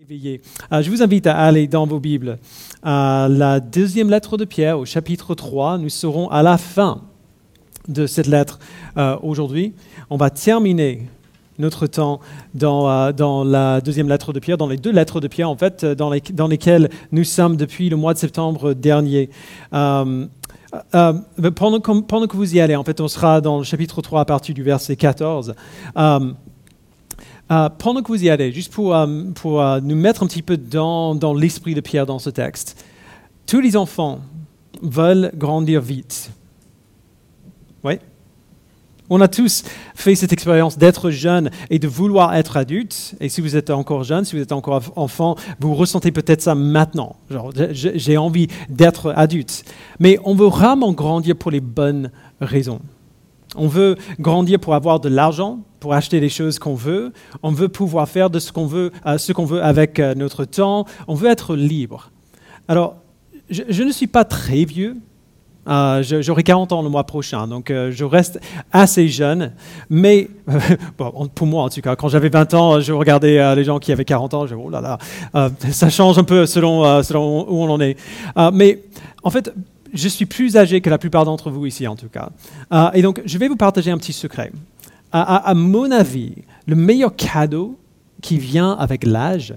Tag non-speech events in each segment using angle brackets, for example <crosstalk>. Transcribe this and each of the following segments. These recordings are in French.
Euh, je vous invite à aller dans vos Bibles à la deuxième lettre de Pierre, au chapitre 3. Nous serons à la fin de cette lettre euh, aujourd'hui. On va terminer notre temps dans, euh, dans, la deuxième lettre de Pierre, dans les deux lettres de Pierre, en fait, dans, les, dans lesquelles nous sommes depuis le mois de septembre dernier. pendant, pendant, que vous y allez, en fait, on sera dans le chapitre 3 à partir du verset 14. Euh, pendant que vous y allez, juste pour, euh, pour euh, nous mettre un petit peu dans, dans l'esprit de Pierre dans ce texte, tous les enfants veulent grandir vite. Oui On a tous fait cette expérience d'être jeune et de vouloir être adulte. Et si vous êtes encore jeune, si vous êtes encore enfant, vous ressentez peut-être ça maintenant. Genre, j'ai envie d'être adulte. Mais on veut rarement grandir pour les bonnes raisons. On veut grandir pour avoir de l'argent, pour acheter les choses qu'on veut. On veut pouvoir faire de ce qu'on veut, euh, ce qu'on veut avec euh, notre temps. On veut être libre. Alors, je, ne suis pas très vieux. Euh, J'aurai 40 ans le mois prochain, donc je reste assez jeune. Mais, <laughs> pour moi en tout cas, quand j'avais 20 ans, je regardais les gens qui avaient 40 ans, je oh là là, ça change un peu selon, selon où on en est. mais en fait, je suis plus âgé que la plupart d'entre vous ici, en tout cas. Euh, et donc, je vais vous partager un petit secret. À, mon avis, le meilleur cadeau qui vient avec l'âge,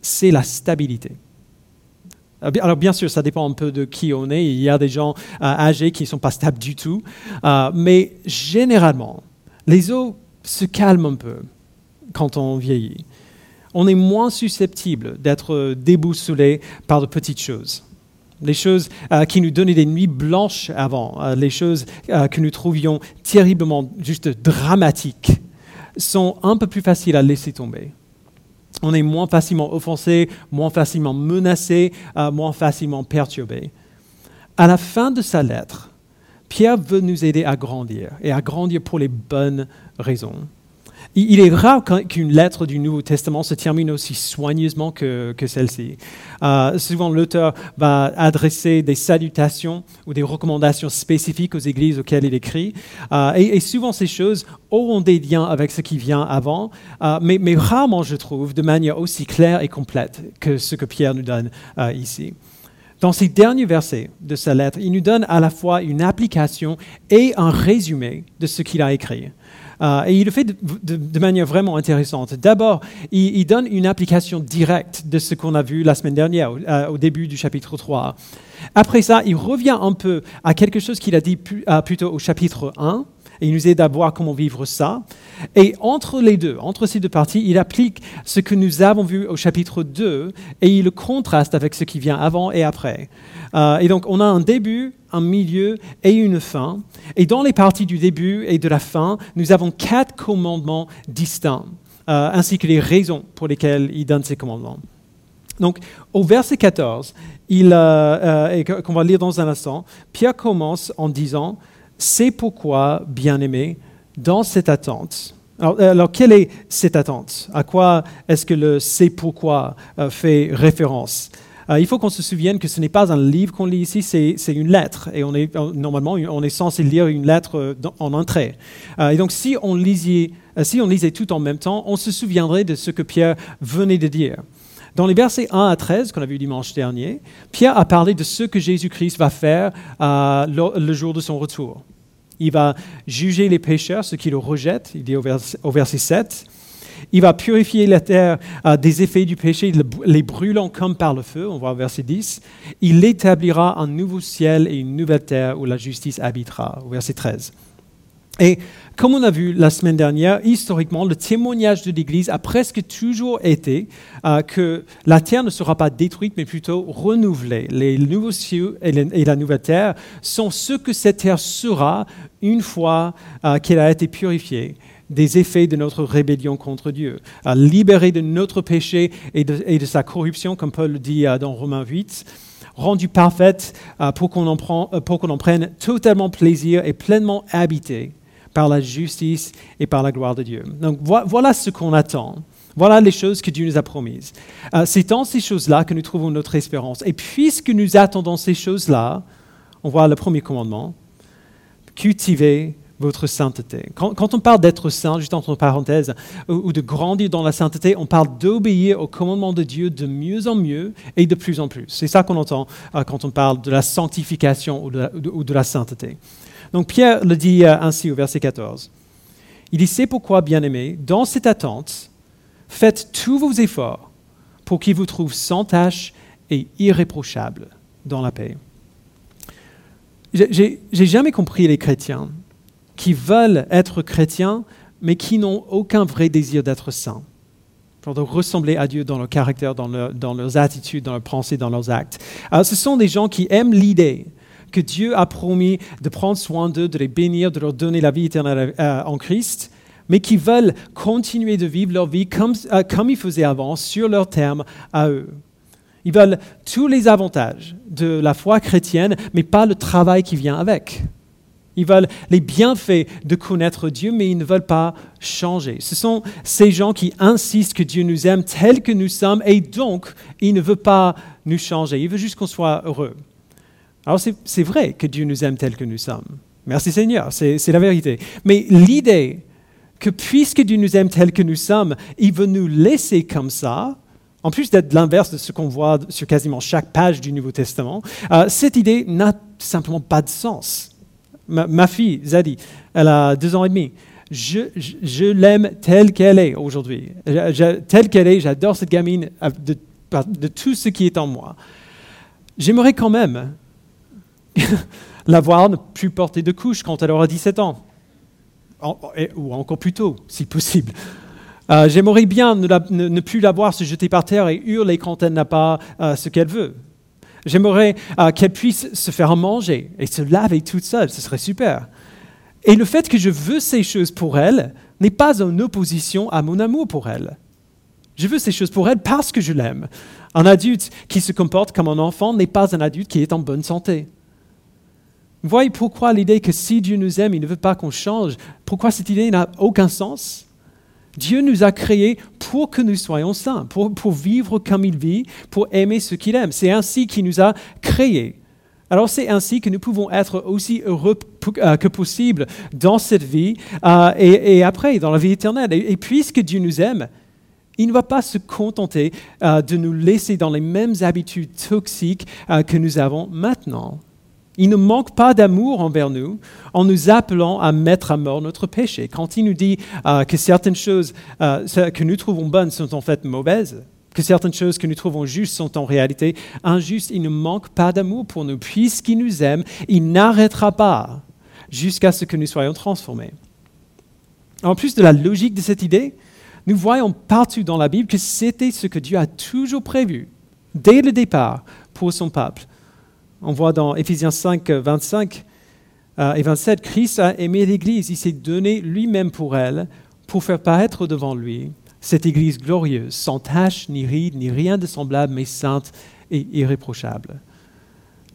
c'est la stabilité. Euh, alors bien sûr, ça dépend un peu de qui on est. Il y a des gens euh, âgés qui ne sont pas stables du tout. mais généralement, les os se calment un peu quand on vieillit. On est moins susceptible d'être déboussolé par de petites choses les choses euh, qui nous donnaient des nuits blanches avant, euh, les choses euh, que nous trouvions terriblement juste dramatiques, sont un peu plus faciles à laisser tomber. On est moins facilement offensé, moins facilement menacé, moins facilement perturbé. À la fin de sa lettre, Pierre veut nous aider à grandir et à grandir pour les bonnes raisons. Il est rare qu'une lettre du Nouveau Testament se termine aussi soigneusement que, celle-ci. Euh, souvent, l'auteur va adresser des salutations ou des recommandations spécifiques aux églises auxquelles il écrit. Euh, et, souvent, ces choses auront des liens avec ce qui vient avant, euh, mais, mais, rarement, je trouve, de manière aussi claire et complète que ce que Pierre nous donne ici. Dans ces derniers versets de sa lettre, il nous donne à la fois une application et un résumé de ce qu'il a écrit. Euh, et il le fait de, manière vraiment intéressante. D'abord, il, donne une application directe de ce qu'on a vu la semaine dernière, au, euh, début du chapitre 3. Après ça, il revient un peu à quelque chose qu'il a dit euh, plutôt au chapitre 1 et il nous aide à voir comment vivre ça. Et entre les deux, entre ces deux parties, il applique ce que nous avons vu au chapitre 2 et il le contraste avec ce qui vient avant et après. Euh, et donc on a un début, un milieu et une fin. Et dans les parties du début et de la fin, nous avons quatre commandements distincts, euh, ainsi que les raisons pour lesquelles il donne ces commandements. Donc, au verset 14, il, euh, qu'on va lire dans un instant, Pierre commence en disant c'est pourquoi, bien-aimé, dans cette attente, alors, quelle est cette attente? À quoi est-ce que le c'est pourquoi euh, fait référence? Euh, Il faut qu'on se souvienne que ce n'est pas un livre qu'on lit ici, c'est une lettre. Et on est, normalement, on est censé lire une lettre euh, en entrée. et donc, si on, lisait, si on lisait tout en même temps, on se souviendrait de ce que Pierre venait de dire. Dans les versets 1 à 13 qu'on a vu dimanche dernier, Pierre a parlé de ce que Jésus-Christ va faire euh, le, jour de son retour. Il va juger les pécheurs, ceux qui le rejettent, il dit au verset, 7. Il va purifier la terre euh, des effets du péché, les brûlant comme par le feu, on voit au verset 10. Il établira un nouveau ciel et une nouvelle terre où la justice habitera, au verset 13. Et comme on a vu la semaine dernière, historiquement, le témoignage de l'Église a presque toujours été euh, que la terre ne sera pas détruite, mais plutôt renouvelée. Les nouveaux cieux et, la nouvelle terre sont ce que cette terre sera une fois euh, qu'elle a été purifiée des effets de notre rébellion contre Dieu, libérée de notre péché et de, sa corruption, comme Paul le dit euh, dans Romains 8 rendue parfaite pour qu'on en, en, prenne totalement plaisir et pleinement habité par la justice et par la gloire de Dieu. Donc voilà ce qu'on attend. Voilà les choses que Dieu nous a promises. Euh, c'est dans ces choses-là que nous trouvons notre espérance. Et puisque nous attendons ces choses-là, on voit le premier commandement, cultivez votre sainteté. Quand, on parle d'être saint, juste entre parenthèses, ou, de grandir dans la sainteté, on parle d'obéir au commandement de Dieu de mieux en mieux et de plus en plus. C'est ça qu'on entend euh, quand on parle de la sanctification ou de la, sainteté. Donc Pierre le dit euh, ainsi au verset 14. Il dit, c'est pourquoi, bien-aimés, dans cette attente, faites tous vos efforts pour qu'il vous trouve sans tache et irréprochable dans la paix. J'ai jamais compris les chrétiens qui veulent être chrétiens, mais qui n'ont aucun vrai désir d'être saints, pour ressembler à Dieu dans leur caractère, dans, leurs attitudes, dans leurs pensées, dans leurs actes. Alors, ce sont des gens qui aiment l'idée que Dieu a promis de prendre soin d'eux, de les bénir, de leur donner la vie éternelle euh, en Christ, mais qui veulent continuer de vivre leur vie comme, euh, comme ils faisaient avant, sur leurs termes à eux. Ils veulent tous les avantages de la foi chrétienne, mais pas le travail qui vient avec. Ils veulent les bienfaits de connaître Dieu, mais ils ne veulent pas changer. Ce sont ces gens qui insistent que Dieu nous aime tels que nous sommes et donc il ne veut pas nous changer. Il veut juste qu'on soit heureux. Alors c'est vrai que Dieu nous aime tels que nous sommes. Merci Seigneur, c'est la vérité. Mais l'idée que puisque Dieu nous aime tels que nous sommes, il veut nous laisser comme ça, en plus d'être l'inverse de ce qu'on voit sur quasiment chaque page du Nouveau Testament, euh, cette idée n'a simplement pas de sens. Ma, fille, Zadie, elle a deux ans et demi. Je, l'aime telle qu'elle est aujourd'hui. Telle qu'elle est, j'adore cette gamine euh, de, tout ce qui est en moi. J'aimerais quand même <laughs> la voir ne plus porter de couche quand elle aura 17 ans. ou encore plus tôt, si possible. Euh, j'aimerais bien ne, plus la voir se jeter par terre et hurler quand elle n'a pas euh, ce qu'elle veut. J'aimerais euh, qu'elle puisse se faire manger et se laver toute seule, ce serait super. Et le fait que je veux ces choses pour elle n'est pas en opposition à mon amour pour elle. Je veux ces choses pour elle parce que je l'aime. Un adulte qui se comporte comme un enfant n'est pas un adulte qui est en bonne santé. Vous voyez pourquoi l'idée que si Dieu nous aime, il ne veut pas qu'on change, pourquoi cette idée n'a aucun sens? Dieu nous a créés pour que nous soyons saints, pour, vivre comme il vit, pour aimer ce qu'il aime. C'est ainsi qu'il nous a créés. Alors c'est ainsi que nous pouvons être aussi heureux euh, que possible dans cette vie euh, et, après, dans la vie éternelle. Et, puisque Dieu nous aime, il ne va pas se contenter euh, de nous laisser dans les mêmes habitudes toxiques que nous avons maintenant. Il ne manque pas d'amour envers nous en nous appelant à mettre à mort notre péché. Quand il nous dit euh, que certaines choses euh, que nous trouvons bonnes sont en fait mauvaises, que certaines choses que nous trouvons justes sont en réalité injustes, il ne manque pas d'amour pour nous. Puisqu'il nous aime, il n'arrêtera pas jusqu'à ce que nous soyons transformés. En plus de la logique de cette idée, nous voyons partout dans la Bible que c'était ce que Dieu a toujours prévu, dès le départ, pour son peuple. On voit dans Éphésiens 5, 25 euh, et 27, Christ a aimé l'Église, il s'est donné lui-même pour elle, pour faire paraître devant lui cette Église glorieuse, sans tache, ni ride, ni rien de semblable, mais sainte et irréprochable.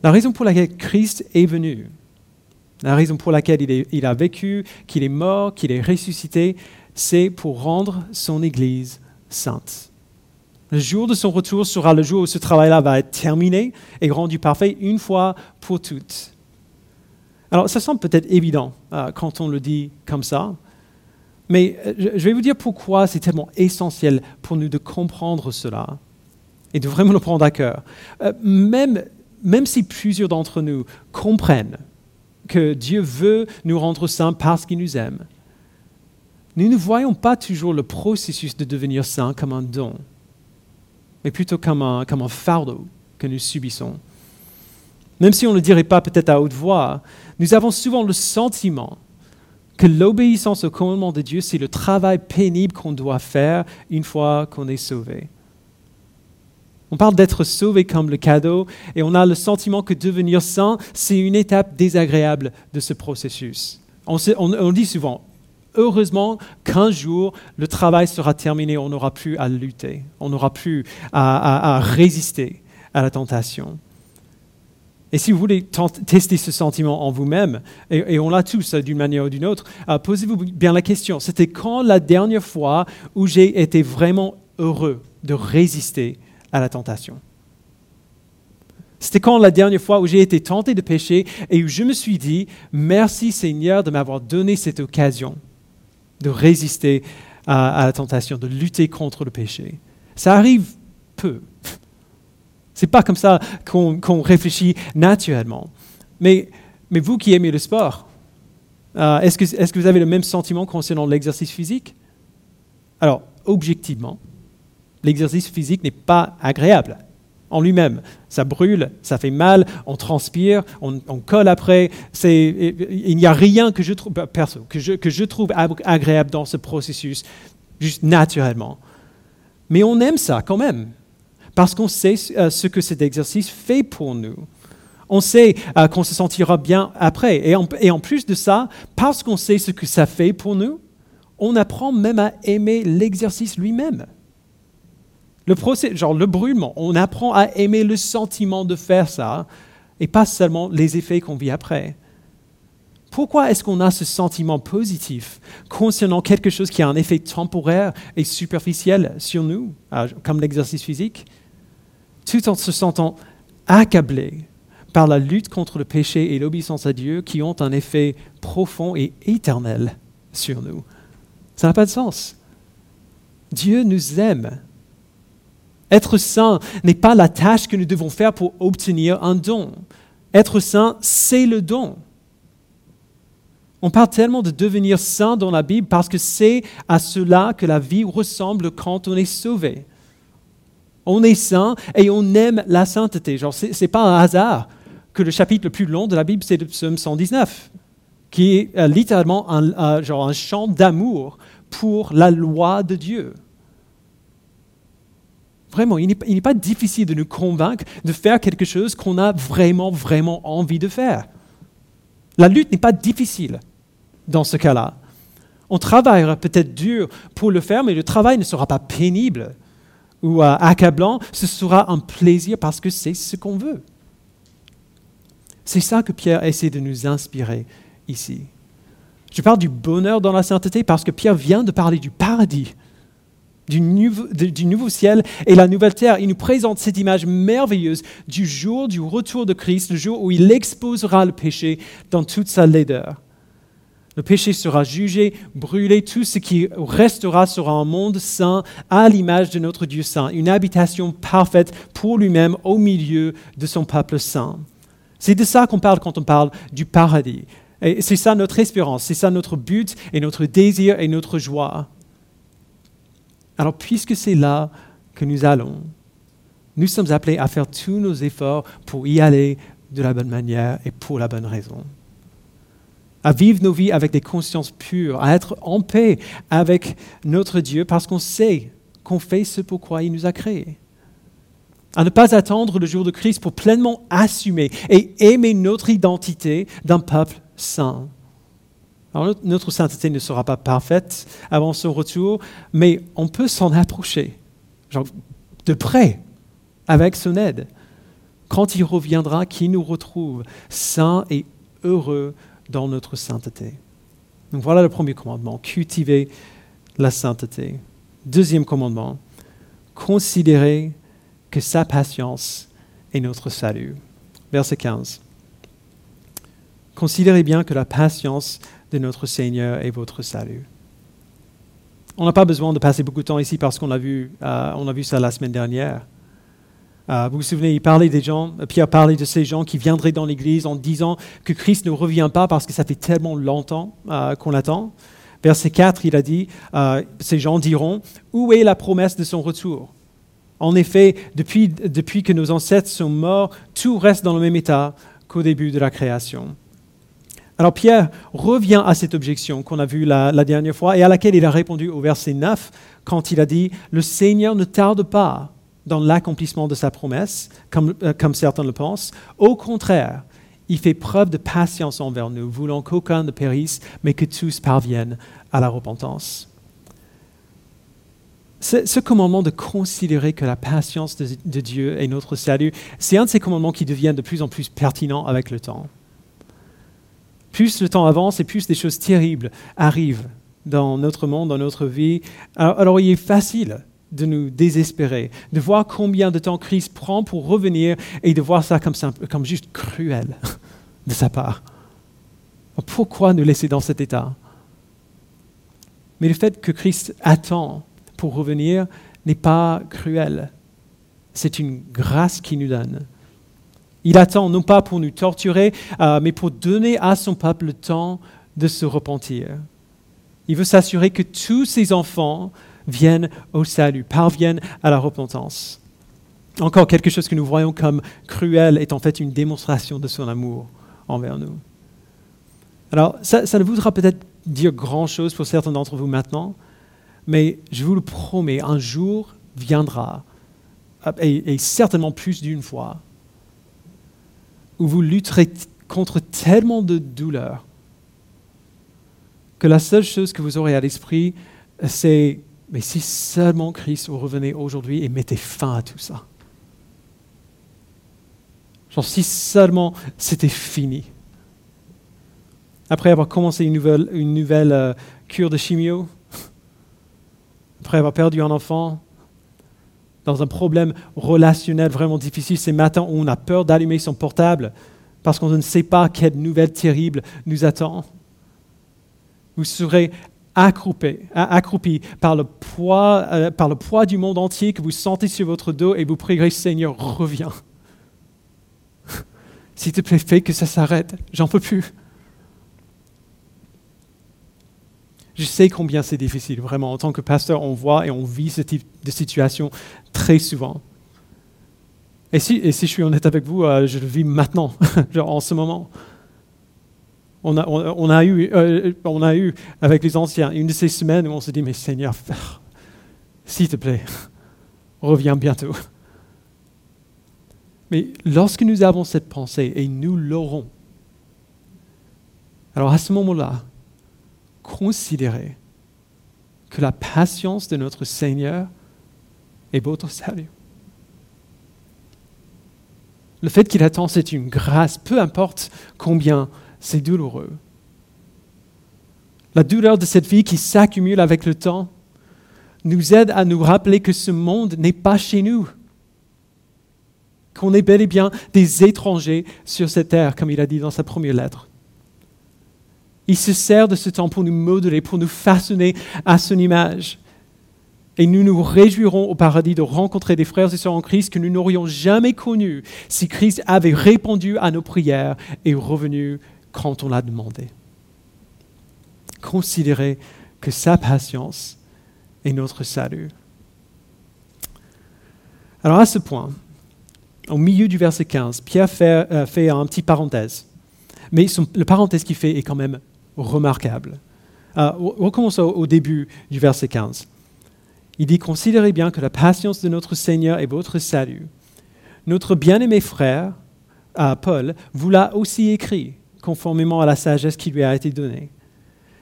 La raison pour laquelle Christ est venu, la raison pour laquelle il, a vécu, qu'il est mort, qu'il est ressuscité, c'est pour rendre son Église sainte. Le jour de son retour sera le jour où ce travail-là va être terminé et rendu parfait une fois pour toutes. Alors, ça semble peut-être évident euh, quand on le dit comme ça, mais euh, je vais vous dire pourquoi c'est tellement essentiel pour nous de comprendre cela et de vraiment le prendre à cœur. Euh, même, même si plusieurs d'entre nous comprennent que Dieu veut nous rendre saints parce qu'il nous aime, nous ne voyons pas toujours le processus de devenir saint comme un don mais plutôt comme un, fardeau que nous subissons. Même si on ne le dirait pas peut-être à haute voix, nous avons souvent le sentiment que l'obéissance au commandement de Dieu, c'est le travail pénible qu'on doit faire une fois qu'on est sauvé. On parle d'être sauvé comme le cadeau et on a le sentiment que devenir saint, c'est une étape désagréable de ce processus. On, on dit souvent, heureusement qu'un jour, le travail sera terminé, on n'aura plus à lutter, on n'aura plus à, résister à la tentation. Et si vous voulez tester ce sentiment en vous-même, et, on l'a tous euh, d'une manière ou d'une autre, euh, posez-vous bien la question, c'était quand la dernière fois où j'ai été vraiment heureux de résister à la tentation? C'était quand la dernière fois où j'ai été tenté de pécher et où je me suis dit, merci Seigneur de m'avoir donné cette occasion de résister à, la tentation, de lutter contre le péché. Ça arrive peu. C'est pas comme ça qu'on réfléchit naturellement. Mais, vous qui aimez le sport, euh, est-ce que, est que vous avez le même sentiment concernant l'exercice physique? Alors, objectivement, l'exercice physique n'est pas agréable en lui-même. Ça brûle, ça fait mal, on transpire, on, colle après. il n'y a rien que je trouve, bah, trouve agréable dans ce processus, juste naturellement. Mais on aime ça quand même, parce qu'on sait euh, ce que cet exercice fait pour nous. On sait euh, qu'on se sentira bien après. Et en plus de ça, parce qu'on sait ce que ça fait pour nous, on apprend même à aimer l'exercice lui-même. Le procès, genre le brûlement, on apprend à aimer le sentiment de faire ça et pas seulement les effets qu'on vit après. Pourquoi est-ce qu'on a ce sentiment positif concernant quelque chose qui a un effet temporaire et superficiel sur nous, euh, comme l'exercice physique, tout en se sentant accablé par la lutte contre le péché et l'obéissance à Dieu qui ont un effet profond et éternel sur nous Ça n'a pas de sens. Dieu nous aime être saint n'est pas la tâche que nous devons faire pour obtenir un don. Être saint, c'est le don. On parle tellement de devenir saint dans la Bible parce que c'est à cela que la vie ressemble quand on est sauvé. On est saint et on aime la sainteté. Ce n'est pas un hasard que le chapitre le plus long de la Bible, c'est le psaume 119, qui est euh, littéralement un, genre un chant d'amour pour la loi de Dieu. Vraiment, il n'est pas difficile de nous convaincre de faire quelque chose qu'on a vraiment, vraiment envie de faire. La lutte n'est pas difficile dans ce cas-là. On travaillera peut-être dur pour le faire, mais le travail ne sera pas pénible ou euh, accablant. Ce sera un plaisir parce que c'est ce qu'on veut. C'est ça que Pierre essaie de nous inspirer ici. Je parle du bonheur dans la sainteté parce que Pierre vient de parler du paradis du nouveau, ciel et la nouvelle terre. Il nous présente cette image merveilleuse du jour du retour de Christ, le jour où il exposera le péché dans toute sa laideur. Le péché sera jugé, brûlé, tout ce qui restera sera un monde saint à l'image de notre Dieu saint, une habitation parfaite pour lui-même au milieu de son peuple saint. C'est de ça qu'on parle quand on parle du paradis. C'est ça notre espérance, c'est ça notre but et notre désir et notre joie. Alors, puisque c'est là que nous allons, nous sommes appelés à faire tous nos efforts pour y aller de la bonne manière et pour la bonne raison. À vivre nos vies avec des consciences pures, à être en paix avec notre Dieu parce qu'on sait qu'on fait ce pourquoi il nous a créés. À ne pas attendre le jour de Christ pour pleinement assumer et aimer notre identité d'un peuple saint notre sainteté ne sera pas parfaite avant son retour, mais on peut s'en approcher, de près, avec son aide. Quand il reviendra, qu'il nous retrouve saints et heureux dans notre sainteté. Donc voilà le premier commandement, cultiver la sainteté. Deuxième commandement, considérer que sa patience est notre salut. Verset 15. Considérez bien que la patience de notre Seigneur et votre salut. On n'a pas besoin de passer beaucoup de temps ici parce qu'on a vu, euh, a vu ça la semaine dernière. Euh, vous vous souvenez, il parlait des gens, Pierre parlait de ces gens qui viendraient dans l'Église en disant que Christ ne revient pas parce que ça fait tellement longtemps euh, qu'on attend. Verset 4, il a dit, ces gens diront, où est la promesse de son retour? En effet, depuis que nos ancêtres sont morts, tout reste dans le même état qu'au début de la création. Alors Pierre revient à cette objection qu'on a vue la, dernière fois et à laquelle il a répondu au verset 9 quand il a dit, Le Seigneur ne tarde pas dans l'accomplissement de sa promesse, comme, euh, comme certains le pensent. Au contraire, il fait preuve de patience envers nous, voulant qu'aucun ne périsse, mais que tous parviennent à la repentance. Ce, commandement de considérer que la patience de, de Dieu est notre salut, c'est un de ces commandements qui deviennent de plus en plus pertinents avec le temps plus le temps avance et plus des choses terribles arrivent dans notre monde, dans notre vie. Alors, il est facile de nous désespérer, de voir combien de temps Christ prend pour revenir et de voir ça comme, juste cruel de sa part. Pourquoi nous laisser dans cet état? Mais le fait que Christ attend pour revenir n'est pas cruel. C'est une grâce qu'il nous donne. Il attend non pas pour nous torturer, euh, mais pour donner à son peuple le temps de se repentir. Il veut s'assurer que tous ses enfants viennent au salut, parviennent à la repentance. Encore quelque chose que nous voyons comme cruel est en fait une démonstration de son amour envers nous. Alors, ça, ne voudra peut-être dire grand-chose pour certains d'entre vous maintenant, mais je vous le promets, un jour viendra, et certainement plus d'une fois, où vous lutterez contre tellement de douleurs que la seule chose que vous aurez à l'esprit, c'est mais si seulement Christ revenait aujourd'hui et mettait fin à tout ça. Genre si seulement c'était fini. Après avoir commencé une nouvelle, une nouvelle euh, cure de chimio, <laughs> après avoir perdu un enfant, dans un problème relationnel vraiment difficile, ces matins où on a peur d'allumer son portable parce qu'on ne sait pas quelle nouvelle terrible nous attend. Vous serez accroupi, accroupi par, le poids, euh, par le poids du monde entier que vous sentez sur votre dos et vous prierez Seigneur, reviens. <laughs> S'il te plaît, fais que ça s'arrête. J'en peux plus. Je sais combien c'est difficile, vraiment. En tant que pasteur, on voit et on vit ce type de situation très souvent. Et si, je suis honnête avec vous, euh, je le vis maintenant, <laughs> en ce moment. On, a eu, euh, on a eu avec les anciens une de ces semaines où on se dit, mais Seigneur, s'il te plaît, <laughs> reviens bientôt. Mais lorsque nous avons cette pensée, et nous l'aurons, alors à ce moment-là, considérez que la patience de notre Seigneur est votre salut. Le fait qu'il attend, c'est une grâce, peu importe combien c'est douloureux. La douleur de cette vie qui s'accumule avec le temps nous aide à nous rappeler que ce monde n'est pas chez nous, qu'on est bel et bien des étrangers sur cette terre, comme il a dit dans sa première lettre. Il se sert de ce temps pour nous modeler, pour nous façonner à son image. Et nous nous réjouirons au paradis de rencontrer des frères et sœurs en Christ que nous n'aurions jamais connus si Christ avait répondu à nos prières et revenu quand on l'a demandé. Considérez que sa patience est notre salut. Alors à ce point, au milieu du verset 15, Pierre fait, euh, fait un petit parenthèse. Mais le parenthèse qu'il fait est quand même remarquable. Euh, recommence au, début du verset 15. Il dit, considérez bien que la patience de notre Seigneur est votre salut. Notre bien-aimé frère, euh, Paul, vous l'a aussi écrit, conformément à la sagesse qui lui a été donnée.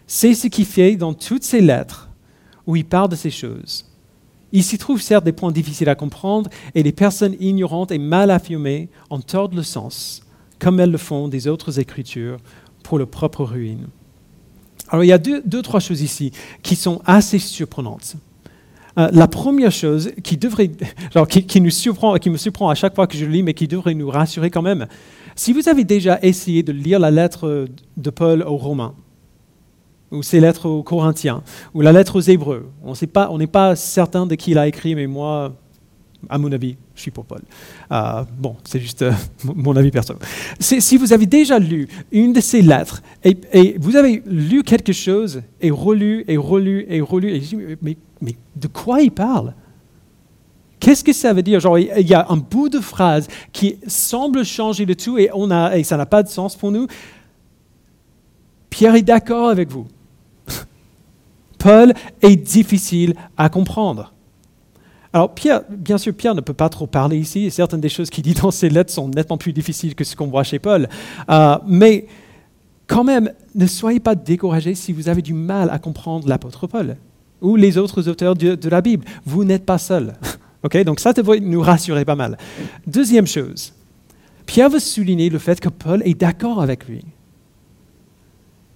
C'est ce qui fait dans toutes ses lettres où il parle de ces choses. Il s'y trouve certes des points difficiles à comprendre et les personnes ignorantes et mal affirmées en tordent le sens, comme elles le font des autres écritures pour leur propre ruine. Alors il y a deux, deux trois choses ici qui sont assez surprenantes. Euh, la première chose qui devrait, <laughs> qui, nous surprend, qui me surprend à chaque fois que je lis, mais qui devrait nous rassurer quand même, si vous avez déjà essayé de lire la lettre de Paul aux Romains, ou ses lettres aux Corinthiens, ou la lettre aux Hébreux, on n'est pas certain de qui il a écrit, mais moi, à mon avis, je suis pour Paul. Euh, bon, c'est juste euh, <laughs> mon avis personnel. Si vous avez déjà lu une de ces lettres et, vous avez lu quelque chose et relu et relu et relu, et mais, mais de quoi il parle? Qu'est-ce que ça veut dire? Genre, il y a un bout de phrase qui semble changer le tout et, on a, et ça n'a pas de sens pour nous. Pierre est d'accord avec vous. <laughs> Paul est difficile à comprendre. Alors, Pierre, bien sûr, Pierre ne peut pas trop parler ici, et certaines des choses qu'il dit dans ses lettres sont nettement plus difficiles que ce qu'on voit chez Paul. Euh, mais quand même, ne soyez pas découragés si vous avez du mal à comprendre l'apôtre Paul ou les autres auteurs de, la Bible. Vous n'êtes pas seul. <laughs> Donc ça devrait nous rassurer pas mal. Deuxième chose, Pierre veut souligner le fait que Paul est d'accord avec lui.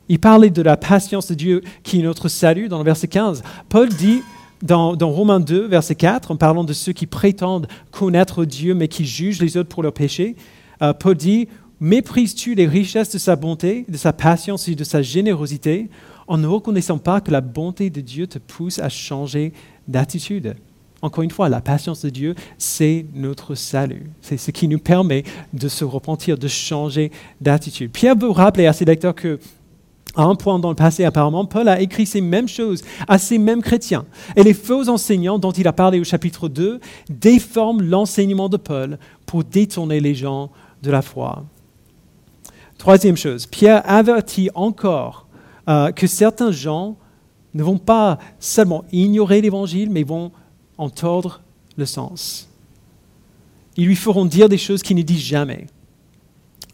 Il parlait de la patience de Dieu qui est notre salut dans le verset 15. Paul dit dans, Romains 2, verset 4, en parlant de ceux qui prétendent connaître Dieu mais qui jugent les autres pour leurs péchés, euh, Paul dit, méprises-tu les richesses de sa bonté, de sa patience et de sa générosité en ne reconnaissant pas que la bonté de Dieu te pousse à changer d'attitude? Encore une fois, la patience de Dieu, c'est notre salut. C'est ce qui nous permet de se repentir, de changer d'attitude. Pierre veut rappeler à ses lecteurs que à un point dans le passé, apparemment, Paul a écrit ces mêmes choses à ces mêmes chrétiens. Et les faux enseignants dont il a parlé au chapitre 2 déforment l'enseignement de Paul pour détourner les gens de la foi. Troisième chose, Pierre avertit encore euh, que certains gens ne vont pas seulement ignorer l'évangile, mais vont en tordre le sens. Ils lui feront dire des choses qu'il ne dit jamais.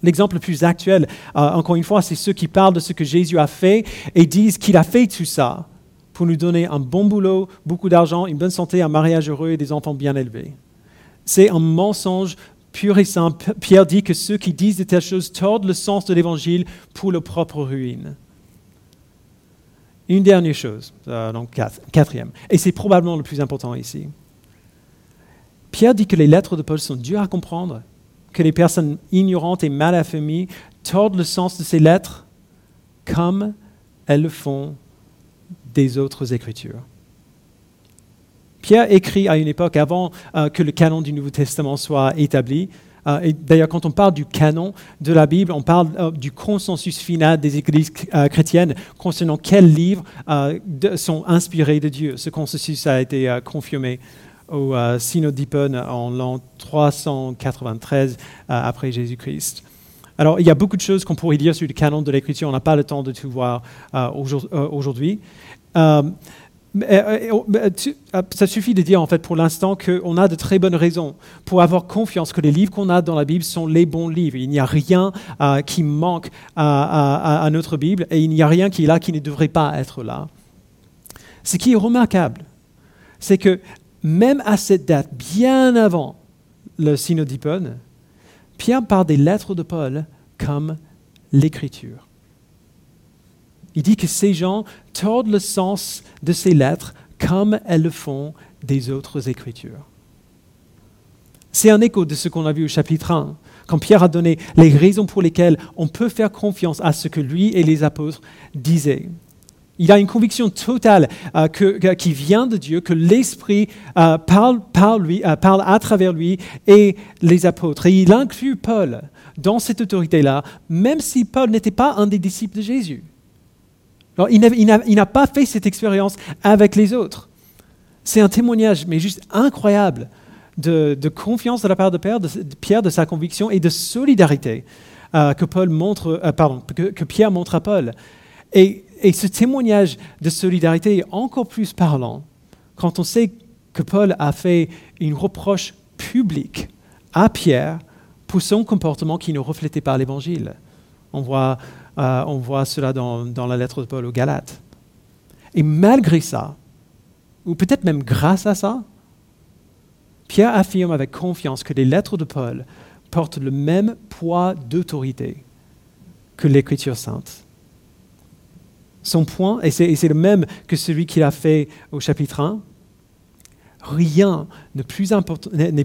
L'exemple le plus actuel, euh, encore une fois, c'est ceux qui parlent de ce que Jésus a fait et disent qu'il a fait tout ça pour nous donner un bon boulot, beaucoup d'argent, une bonne santé, un mariage heureux et des enfants bien élevés. C'est un mensonge pur et simple. Pierre dit que ceux qui disent de telles choses tordent le sens de l'Évangile pour leur propre ruine. Une dernière chose, euh, donc quatrième, et c'est probablement le plus important ici. Pierre dit que les lettres de Paul sont dures à comprendre que les personnes ignorantes et mal affamées tordent le sens de ces lettres comme elles le font des autres écritures. Pierre écrit à une époque avant euh, que le canon du Nouveau Testament soit établi. Euh, et d'ailleurs, quand on parle du canon de la Bible, on parle euh, du consensus final des églises chrétiennes concernant quels livres sont inspirés de Dieu. Ce consensus a été confirmé au euh, en l'an 393 euh, après Jésus-Christ. Alors, il y a beaucoup de choses qu'on pourrait dire sur le canon de l'Écriture. On n'a pas le temps de tout voir euh, aujourd'hui. ça suffit de dire en fait pour l'instant qu'on a de très bonnes raisons pour avoir confiance que les livres qu'on a dans la Bible sont les bons livres. Il n'y a rien qui manque à, à, notre Bible et il n'y a rien qui est là qui ne devrait pas être là. Ce qui est remarquable, c'est que même à cette date, bien avant le synodipone, Pierre parle des lettres de Paul comme l'écriture. Il dit que ces gens tordent le sens de ces lettres comme elles le font des autres écritures. C'est un écho de ce qu'on a vu au chapitre 1, quand Pierre a donné les raisons pour lesquelles on peut faire confiance à ce que lui et les apôtres disaient. Il a une conviction totale euh, qui vient de Dieu, que l'Esprit euh, parle, euh, parle, à travers lui et les apôtres. Et il inclut Paul dans cette autorité-là, même si Paul n'était pas un des disciples de Jésus. Il n'a pas fait cette expérience avec les autres. C'est un témoignage, mais juste incroyable, de, confiance de la part de Pierre, de, sa conviction et de solidarité que, que Pierre montre à Paul. Et et ce témoignage de solidarité est encore plus parlant quand on sait que Paul a fait une reproche publique à Pierre pour son comportement qui ne reflétait pas l'Évangile. On voit, euh, on voit cela dans, dans la lettre de Paul aux Galates. Et malgré ça, ou peut-être même grâce à ça, Pierre affirme avec confiance que les lettres de Paul portent le même poids d'autorité que l'Écriture sainte. Son point, et c'est le même que celui qu'il a fait au chapitre 1, rien n'est plus,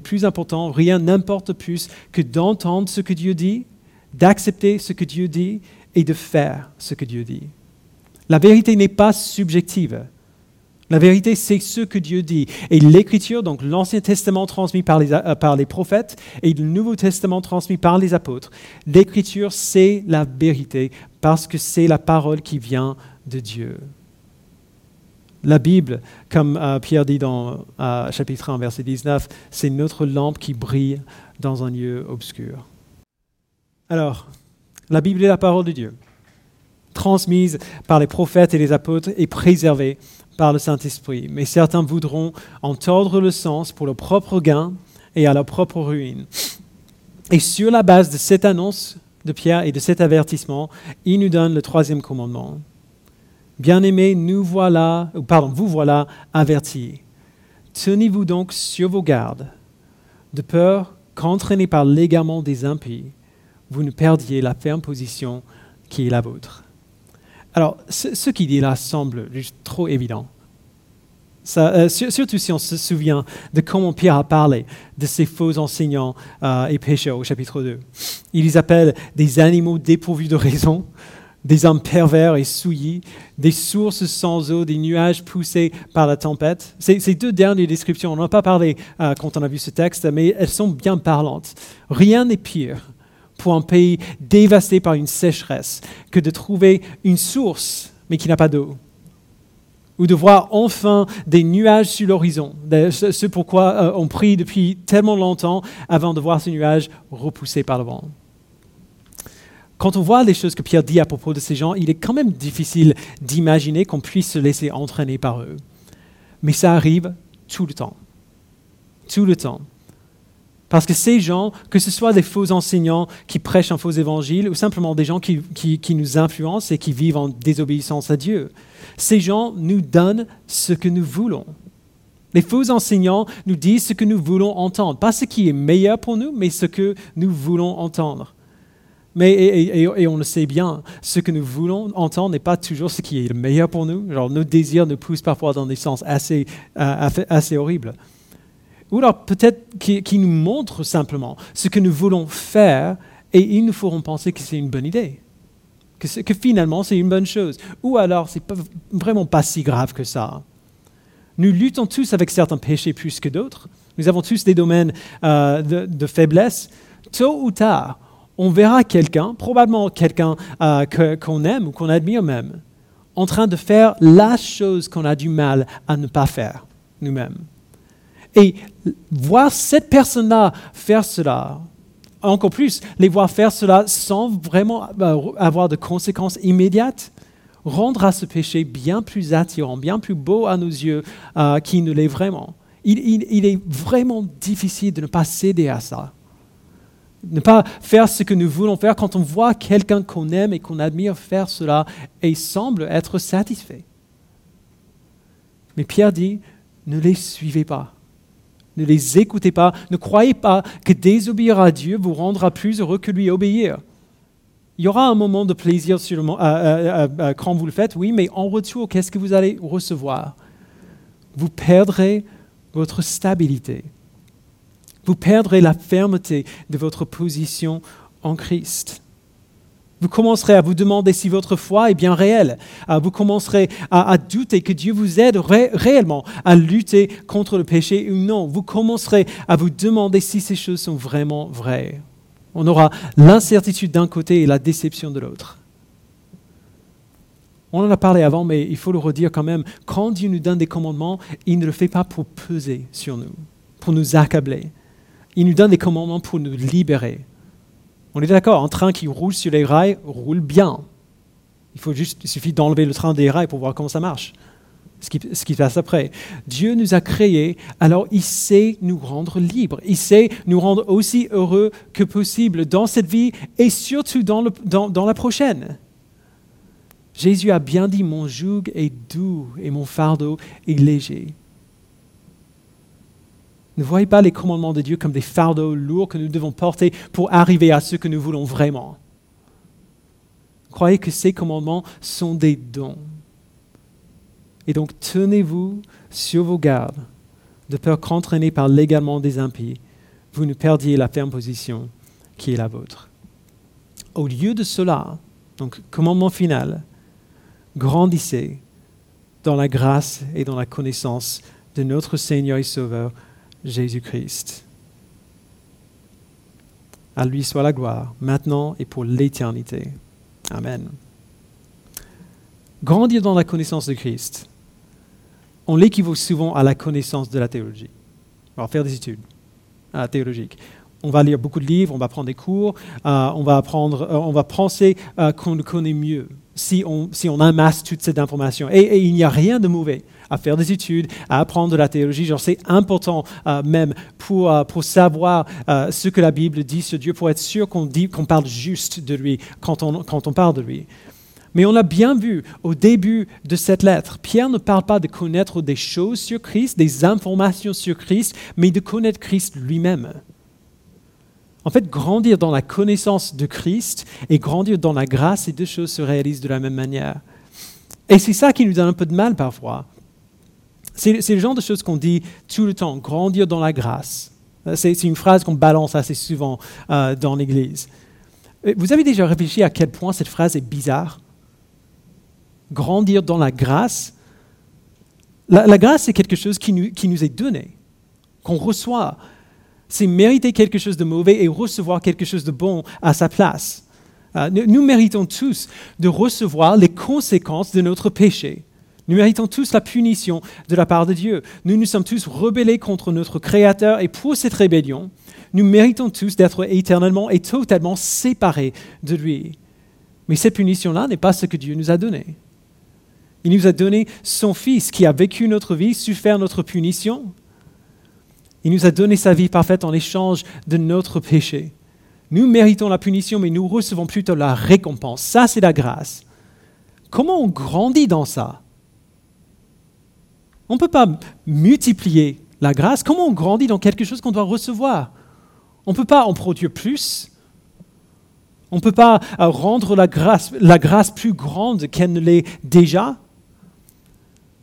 plus, important, rien n'importe plus que d'entendre ce que Dieu dit, d'accepter ce que Dieu dit et de faire ce que Dieu dit. La vérité n'est pas subjective. La vérité, c'est ce que Dieu dit. Et l'Écriture, donc l'Ancien Testament transmis par les, euh, par les prophètes et le Nouveau Testament transmis par les apôtres, l'Écriture, c'est la vérité parce que c'est la parole qui vient de Dieu. La Bible, comme euh, Pierre dit dans euh, chapitre 1, verset 19, c'est notre lampe qui brille dans un lieu obscur. Alors, la Bible est la parole de Dieu, transmise par les prophètes et les apôtres et préservée par le Saint-Esprit. Mais certains voudront en tordre le sens pour leur propre gain et à leur propre ruine. Et sur la base de cette annonce de Pierre et de cet avertissement, il nous donne le troisième commandement. Bien-aimés, nous voilà, pardon, vous voilà avertis. Tenez-vous donc sur vos gardes, de peur qu'entraînés par l'égarement des impies, vous ne perdiez la ferme position qui est la vôtre. Alors, ce, ce qu'il dit là semble trop évident. Euh, surtout si on se souvient de comment Pierre a parlé de ces faux enseignants et pécheurs au chapitre 2. Il les appelle des animaux dépourvus de raison, des hommes pervers et souillis, des sources sans eau, des nuages poussés par la tempête. Ces, deux dernières descriptions, on n'en a pas parlé euh, quand on a vu ce texte, mais elles sont bien parlantes. Rien n'est pire pour un pays dévasté par une sécheresse que de trouver une source, mais qui n'a pas d'eau ou de voir enfin des nuages sur l'horizon. Ce pourquoi euh, on prie depuis tellement longtemps avant de voir ces nuages repoussés par le vent. Quand on voit les choses que Pierre dit à propos de ces gens, il est quand même difficile d'imaginer qu'on puisse se laisser entraîner par eux. Mais ça arrive tout le temps. Tout le temps. Parce que ces gens, que ce soit des faux enseignants qui prêchent un faux évangile ou simplement des gens qui, nous influencent et qui vivent en désobéissance à Dieu, ces gens nous donnent ce que nous voulons. Les faux enseignants nous disent ce que nous voulons entendre. Pas ce qui est meilleur pour nous, mais ce que nous voulons entendre. Mais, et, on le sait bien, ce que nous voulons entendre n'est pas toujours ce qui est le meilleur pour nous. Genre, nos désirs nous poussent parfois dans des sens assez, euh, assez horribles ou alors peut-être qui, nous montrent simplement ce que nous voulons faire et ils nous feront penser que c'est une bonne idée, que, que finalement c'est une bonne chose. Ou alors c'est pas, vraiment pas si grave que ça. Nous luttons tous avec certains péchés plus que d'autres. Nous avons tous des domaines euh, de, faiblesse. Tôt ou tard, on verra quelqu'un, probablement quelqu'un euh, qu'on aime ou qu'on admire même, en train de faire la chose qu'on a du mal à ne pas faire nous-mêmes. Et voir cette personne-là faire cela, encore plus, les voir faire cela sans vraiment euh, avoir de conséquences immédiates, rendra ce péché bien plus attirant, bien plus beau à nos yeux euh, qu'il ne l'est vraiment. Il, est vraiment difficile de ne pas céder à ça. Ne pas faire ce que nous voulons faire quand on voit quelqu'un qu'on aime et qu'on admire faire cela et semble être satisfait. Mais Pierre dit, ne les suivez pas. Ne les écoutez pas. Ne croyez pas que désobéir à Dieu vous rendra plus heureux que lui obéir. Il y aura un moment de plaisir euh, quand vous le faites, oui, mais en retour, qu'est-ce que vous allez recevoir? Vous perdrez votre stabilité. Vous perdrez la fermeté de votre position en Christ. Vous commencerez à vous demander si votre foi est bien réelle. Ah, vous commencerez à, douter que Dieu vous aide réellement à lutter contre le péché ou non. Vous commencerez à vous demander si ces choses sont vraiment vraies. On aura l'incertitude d'un côté et la déception de l'autre. On en a parlé avant, mais il faut le redire quand même. Quand Dieu nous donne des commandements, il ne le fait pas pour peser sur nous, pour nous accabler. Il nous donne des commandements pour nous libérer, on est d'accord, un train qui roule sur les rails roule bien. Il, faut juste, il suffit d'enlever le train des rails pour voir comment ça marche, ce qui, ce qui se passe après. Dieu nous a créés, alors il sait nous rendre libres. Il sait nous rendre aussi heureux que possible dans cette vie et surtout dans, le, dans, dans la prochaine. Jésus a bien dit, mon joug est doux et mon fardeau est léger. Ne voyez pas les commandements de Dieu comme des fardeaux lourds que nous devons porter pour arriver à ce que nous voulons vraiment. Croyez que ces commandements sont des dons. Et donc tenez-vous sur vos gardes, de peur qu'entraînés par l'également des impies, vous ne perdiez la ferme position qui est la vôtre. Au lieu de cela, donc commandement final, grandissez dans la grâce et dans la connaissance de notre Seigneur et Sauveur Jésus-Christ. À lui soit la gloire, maintenant et pour l'éternité. Amen. Grandir dans la connaissance de Christ, on l'équivaut souvent à la connaissance de la théologie. On va faire des études euh, théologiques. On va lire beaucoup de livres, on va prendre des cours, euh, on, va apprendre, euh, on va penser qu'on le connaît mieux si on, si on amasse toute cette information. Et, il n'y a rien de mauvais à faire des études, à apprendre de la théologie. Genre, c'est important euh, même pour, euh, pour savoir euh, ce que la Bible dit sur Dieu, pour être sûr qu'on dit parle juste de lui quand on, quand on parle de lui. Mais on a bien vu au début de cette lettre, Pierre ne parle pas de connaître des choses sur Christ, des informations sur Christ, mais de connaître Christ lui-même. En fait, grandir dans la connaissance de Christ et grandir dans la grâce, ces deux choses se réalisent de la même manière. Et c'est ça qui nous donne un peu de mal parfois. C'est le genre de choses qu'on dit tout le temps, grandir dans la grâce. Euh, c'est une phrase qu'on balance assez souvent euh, dans l'Église. Vous avez déjà réfléchi à quel point cette phrase est bizarre? Grandir dans la grâce? La, grâce, c'est quelque chose qui nous, est donné, qu'on reçoit. C'est mériter quelque chose de mauvais et recevoir quelque chose de bon à sa place. Euh, nous méritons tous de recevoir les conséquences de notre péché. Nous méritons tous la punition de la part de Dieu. Nous nous sommes tous rebellés contre notre Créateur et pour cette rébellion, nous méritons tous d'être éternellement et totalement séparés de lui. Mais cette punition-là n'est pas ce que Dieu nous a donné. Il nous a donné son Fils qui a vécu notre vie, souffert notre punition. Il nous a donné sa vie parfaite en échange de notre péché. Nous méritons la punition, mais nous recevons plutôt la récompense. Ça, c'est la grâce. Comment on grandit dans ça? On ne peut pas multiplier la grâce. Comment on grandit dans quelque chose qu'on doit recevoir On ne peut pas en produire plus. On ne peut pas euh, rendre la grâce, la grâce plus grande qu'elle ne l'est déjà.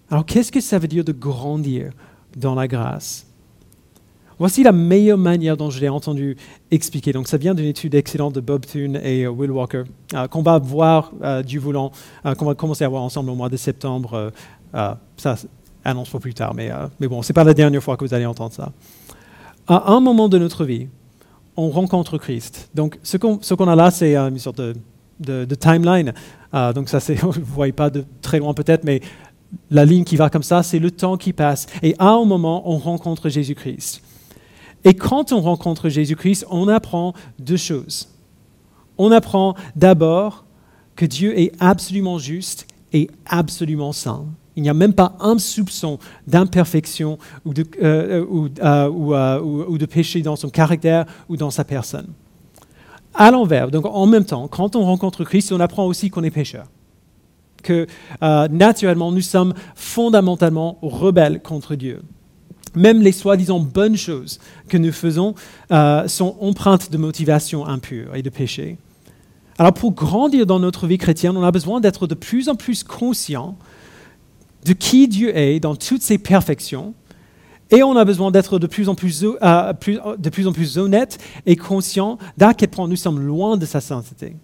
Alors qu'est-ce que ça veut dire de grandir dans la grâce? Voici la meilleure manière dont je l'ai entendu expliquer. Donc, ça vient d'une étude excellente de Bob Thune et euh, Will Walker, euh, qu'on va voir du voulant, qu'on va commencer à voir ensemble au mois de septembre. ça, annonce pour plus tard, mais, euh, mais bon, ce n'est pas la dernière fois que vous allez entendre ça. À un moment de notre vie, on rencontre Christ. Donc, ce qu'on a là, c'est euh, une sorte de, timeline. Euh, donc, ça, <laughs> vous ne voyez pas de très loin peut-être, mais la ligne qui va comme ça, c'est le temps qui passe. Et à un moment, on rencontre Jésus-Christ. Et quand on rencontre Jésus-Christ, on apprend deux choses. On apprend d'abord que Dieu est absolument juste et absolument saint. Il n'y a même pas un soupçon d'imperfection ou de, euh, euh, euh, ou, de péché dans son caractère ou dans sa personne. À l'envers, donc en même temps, quand on rencontre Christ, on apprend aussi qu'on est pécheur. Que naturellement, nous sommes fondamentalement rebelles contre Dieu. Même les soi-disant bonnes choses que nous faisons sont empreintes de motivation impure et de péché. Alors pour grandir dans notre vie chrétienne, on a besoin d'être de plus en plus conscient de qui Dieu est dans toutes ses perfections. Et on a besoin d'être de plus en plus, euh, de plus en plus honnête et conscient d'à quel point nous sommes loin de sa sainteté.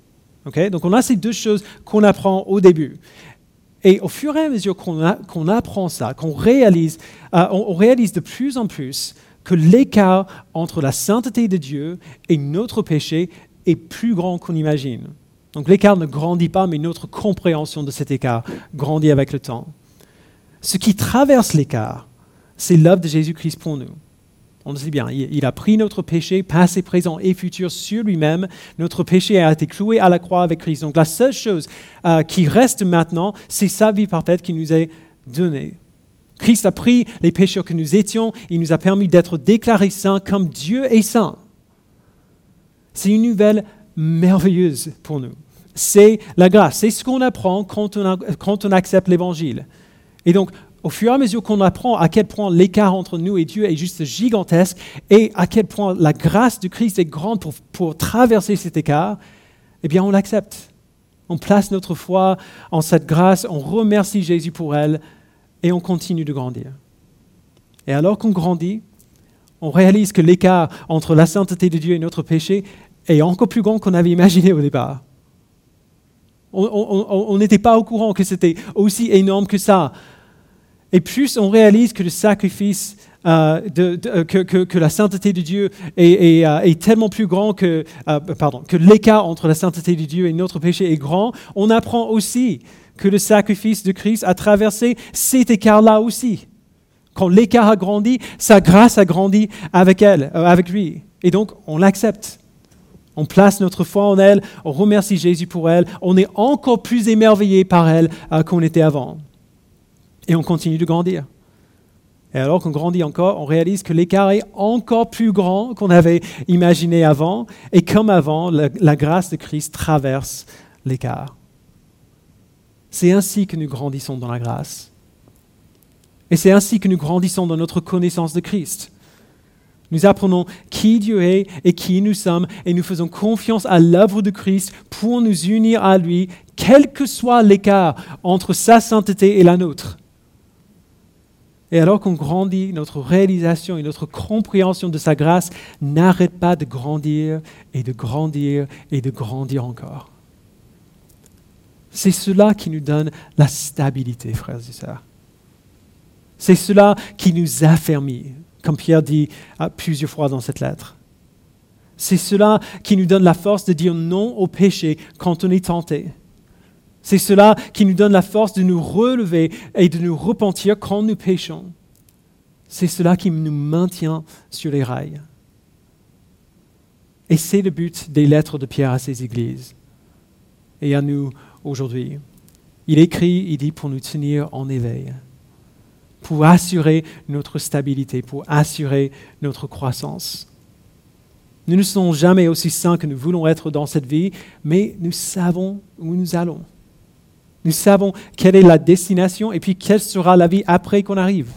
Donc on a ces deux choses qu'on apprend au début. Et au fur et à mesure qu'on apprend ça, qu'on réalise, euh, on, réalise de plus en plus que l'écart entre la sainteté de Dieu et notre péché est plus grand qu'on imagine. Donc l'écart ne grandit pas, mais notre compréhension de cet écart grandit avec le temps. Ce qui traverse l'écart, c'est l'œuvre de Jésus-Christ pour nous. On le sait bien, il a pris notre péché, passé, présent et futur, sur lui-même. Notre péché a été cloué à la croix avec Christ. Donc la seule chose euh, qui reste maintenant, c'est sa vie parfaite qui nous est donnée. Christ a pris les pécheurs que nous étions, il nous a permis d'être déclarés saints comme Dieu est saint. C'est une nouvelle merveilleuse pour nous. C'est la grâce, c'est ce qu'on apprend quand on, quand on accepte l'Évangile. Et donc, au fur et à mesure qu'on apprend à quel point l'écart entre nous et Dieu est juste gigantesque et à quel point la grâce de Christ est grande pour, traverser cet écart, eh bien, on l'accepte. On place notre foi en cette grâce, on remercie Jésus pour elle et on continue de grandir. Et alors qu'on grandit, on réalise que l'écart entre la sainteté de Dieu et notre péché est encore plus grand qu'on avait imaginé au départ. On n'était pas au courant que c'était aussi énorme que ça. Et plus on réalise que le sacrifice, euh, euh, que, la sainteté de Dieu est, euh, tellement plus grand que, pardon, que l'écart entre la sainteté de Dieu et notre péché est grand, on apprend aussi que le sacrifice de Christ a traversé cet écart-là aussi. Quand l'écart a grandi, sa grâce a grandi avec elle, avec lui. Et donc, on l'accepte. On place notre foi en elle, on remercie Jésus pour elle, on est encore plus émerveillé par elle qu'on était avant. Et on continue de grandir. Et alors qu'on grandit encore, on réalise que l'écart est encore plus grand qu'on avait imaginé avant. Et comme avant, la, grâce de Christ traverse l'écart. C'est ainsi que nous grandissons dans la grâce. Et c'est ainsi que nous grandissons dans notre connaissance de Christ. Nous apprenons qui Dieu est et qui nous sommes et nous faisons confiance à l'œuvre de Christ pour nous unir à lui, quel que soit l'écart entre sa sainteté et la nôtre. Et alors qu'on grandit, notre réalisation et notre compréhension de sa grâce n'arrêtent pas de grandir et de grandir et de grandir encore. C'est cela qui nous donne la stabilité, frères et sœurs. C'est cela qui nous affermit, comme Pierre dit plusieurs fois dans cette lettre. C'est cela qui nous donne la force de dire non au péché quand on est tenté. C'est cela qui nous donne la force de nous relever et de nous repentir quand nous péchons. C'est cela qui nous maintient sur les rails. Et c'est le but des lettres de Pierre à ces églises et à nous aujourd'hui. Il écrit, il dit, pour nous tenir en éveil, pour assurer notre stabilité, pour assurer notre croissance. Nous ne sommes jamais aussi saints que nous voulons être dans cette vie, mais nous savons où nous allons. Nous savons quelle est la destination et puis quelle sera la vie après qu'on arrive.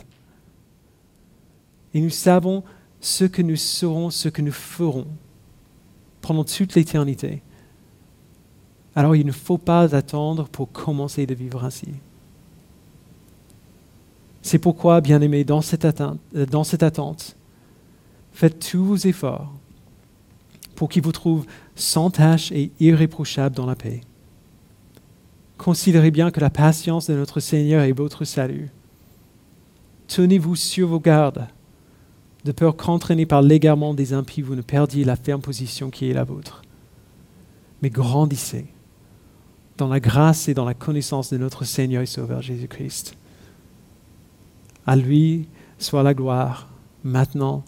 Et nous savons ce que nous serons, ce que nous ferons pendant toute l'éternité. Alors il ne faut pas attendre pour commencer de vivre ainsi. C'est pourquoi, bien-aimés, dans, dans cette attente, faites tous vos efforts pour qu'il vous trouve sans tâche et irréprochable dans la paix. Considérez bien que la patience de notre Seigneur est votre salut. Tenez-vous sur vos gardes, de peur qu'entraîné par l'égarement des impies, vous ne perdiez la ferme position qui est la vôtre. Mais grandissez dans la grâce et dans la connaissance de notre Seigneur et Sauveur Jésus-Christ. À lui soit la gloire, maintenant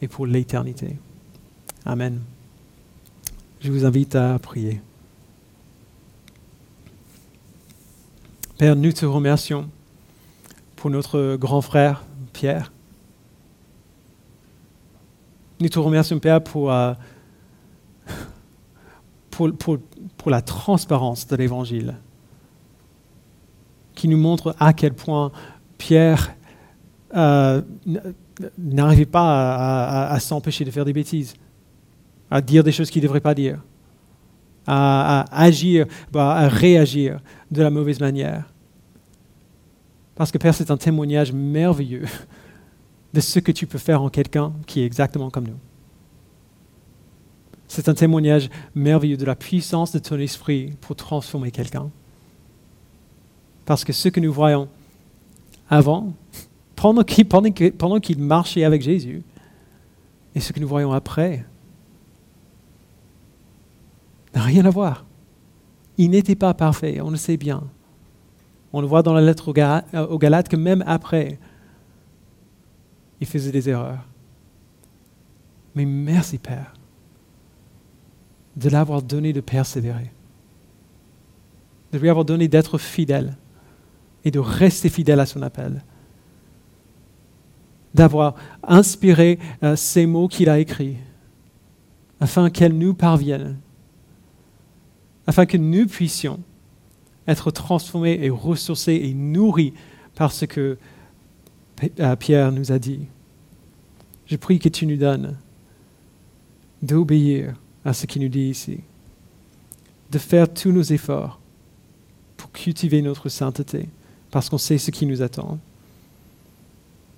et pour l'éternité. Amen. Je vous invite à prier. Père, nous te remercions pour notre grand frère Pierre. Nous te remercions, Père, pour, euh, la transparence de l'Évangile, qui nous montre à quel point Pierre euh, n'arrivait pas à s'empêcher de faire des bêtises, à dire des choses qu'il ne devrait pas dire à, agir, bah, à réagir de la mauvaise manière. Parce que Père, c'est un témoignage merveilleux de ce que tu peux faire en quelqu'un qui est exactement comme nous. C'est un témoignage merveilleux de la puissance de ton esprit pour transformer quelqu'un. Parce que ce que nous voyons avant, pendant qu'il marchait avec Jésus, et ce que nous voyons après, n'a rien à voir. Il n'était pas parfait, on le sait bien. On le voit dans la lettre aux euh, Galates que même après, il faisait des erreurs. Mais merci Père de l'avoir donné de persévérer, de lui avoir donné d'être fidèle et de rester fidèle à son appel, d'avoir inspiré euh, ces mots qu'il a écrits afin qu'elles nous parviennent afin que nous puissions être transformés et ressourcés et nourris par ce que euh, Pierre nous a dit. Je prie que tu nous donnes d'obéir à ce qu'il nous dit ici, de faire tous nos efforts pour cultiver notre sainteté, parce qu'on sait ce qui nous attend,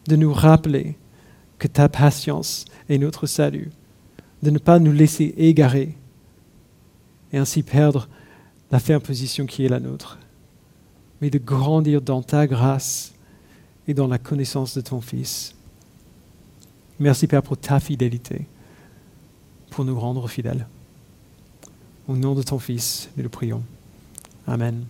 de nous rappeler que ta patience est notre salut, de ne pas nous laisser égarer et ainsi perdre la ferme position qui est la nôtre, mais de grandir dans ta grâce et dans la connaissance de ton Fils. Merci Père pour ta fidélité, pour nous rendre fidèles. Au nom de ton Fils, nous le prions. Amen.